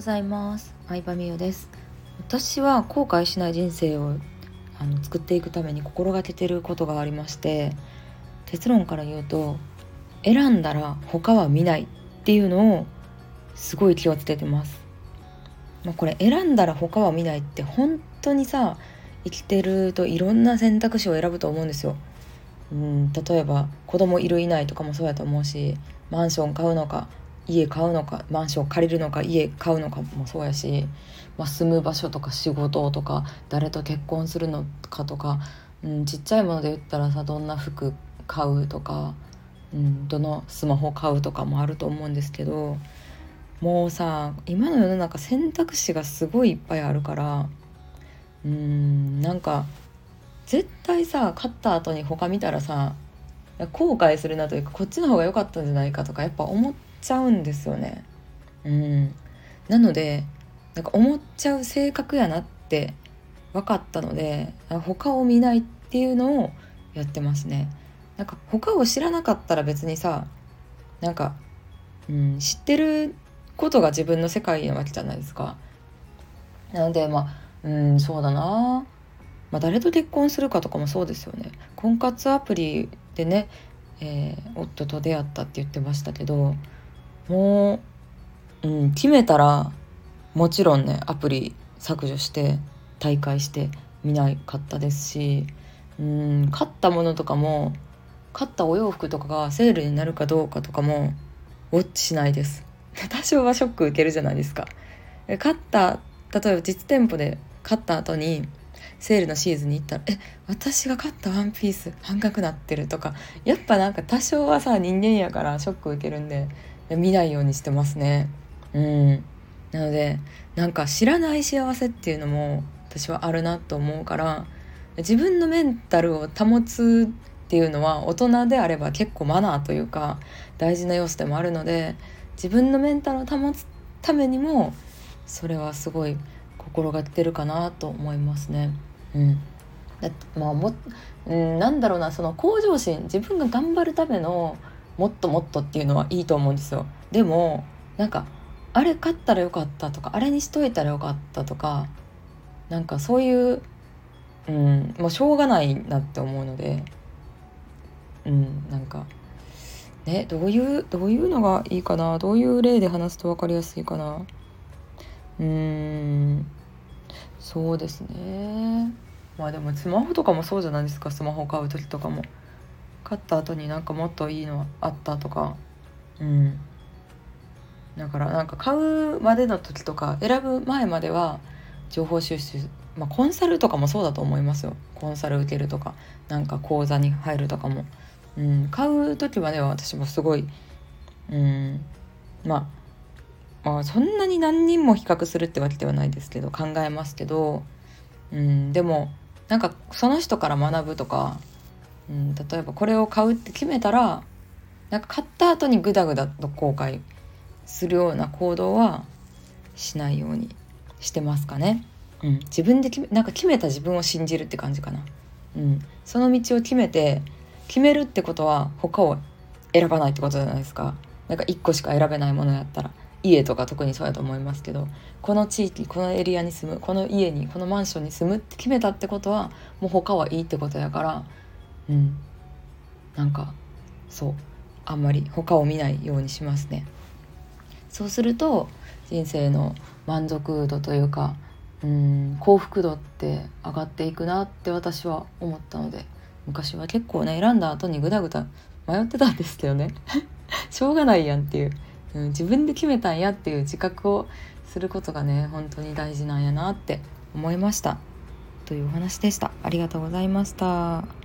ございます。相葉美優です。私は後悔しない人生をあの作っていくために心がけてることがありまして結論から言うと選んだら他は見ないっていうのをすごい気をつけてます、まあ、これ選んだら他は見ないって本当にさ生きてるといろんな選択肢を選ぶと思うんですよ。うん例えば子供いるいないとかもそうやと思うしマンション買うのか家買うのかマンション借りるのか家買うのかもそうやし、まあ、住む場所とか仕事とか誰と結婚するのかとか、うん、ちっちゃいもので言ったらさどんな服買うとか、うん、どのスマホ買うとかもあると思うんですけどもうさ今の世の中選択肢がすごいいっぱいあるからうんなんか絶対さ買った後に他見たらさ後悔するなというかこっちの方が良かったんじゃないかとかやっぱ思ってちゃうんですよね。うん、なのでなんか思っちゃう性格やなって分かったので他を見ないっていうのをやってますね。なんか他を知らなかったら別にさなんか、うん、知ってることが自分の世界なわけじゃないですか。なのでまあうんそうだなまあ、誰と結婚するかとかもそうですよね婚活アプリでね、えー、夫と出会ったって言ってましたけどもう、うん、決めたらもちろんねアプリ削除して大会して見なかったですしうん買ったものとかも買ったお洋服とかがセールになるかどうかとかもウォッチしないです。多少はショック受けるじゃないですか。買った例えば実店舗で買った後にセールのシーズンに行ったら「え私が買ったワンピース半額なってる」とかやっぱなんか多少はさ人間やからショック受けるんで見ないようにしてますね。うんなのでなんか知らない幸せっていうのも私はあるなと思うから自分のメンタルを保つっていうのは大人であれば結構マナーというか大事な要素でもあるので自分のメンタルを保つためにもそれはすごい心がけてるかなと思いますね。うん、だまあも、うん、なんだろうなその向上心自分が頑張るためのもっともっとっていうのはいいと思うんですよ。でもなんかあれ買ったらよかったとかあれにしといたらよかったとかなんかそういううんもうしょうがないなって思うのでうんなんかねどういうどういうのがいいかなどういう例で話すと分かりやすいかな。うんそうですね。まあでもスマホとかもそうじゃないですかスマホ買う時とかも。買った後になんかもっといいのあったとか。うん。だからなんか買うまでの時とか選ぶ前までは情報収集まあコンサルとかもそうだと思いますよ。コンサル受けるとかなんか講座に入るとかも、うん、買う時までは私もすごいうん。まあまあそんなに何人も比較するってわけではないですけど考えますけど、うん、でもなんかその人から学ぶとか、うん、例えばこれを買うって決めたらなんか買った後にグダグダと後悔するような行動はしないようにしてますかね。うん、自分で決めなんか決めた自分を信じるって感じかな。うん、その道を決めて決めるってことは他を選ばないってことじゃないですか。なんか1個しか選べないものやったら。家とか特にそうやと思いますけどこの地域このエリアに住むこの家にこのマンションに住むって決めたってことはもう他はいいってことやからうん。なんかそう。あんまり他を見ないようにしますね。そうすると人生の満足度というかうん幸福度って上がっていくなって私は思ったので昔は結構ね選んだ後にグダグダ迷ってたんですけどね。しょうがないやんっていう。うん、自分で決めたんやっていう自覚をすることがね本当に大事なんやなって思いました。というお話でした。ありがとうございました。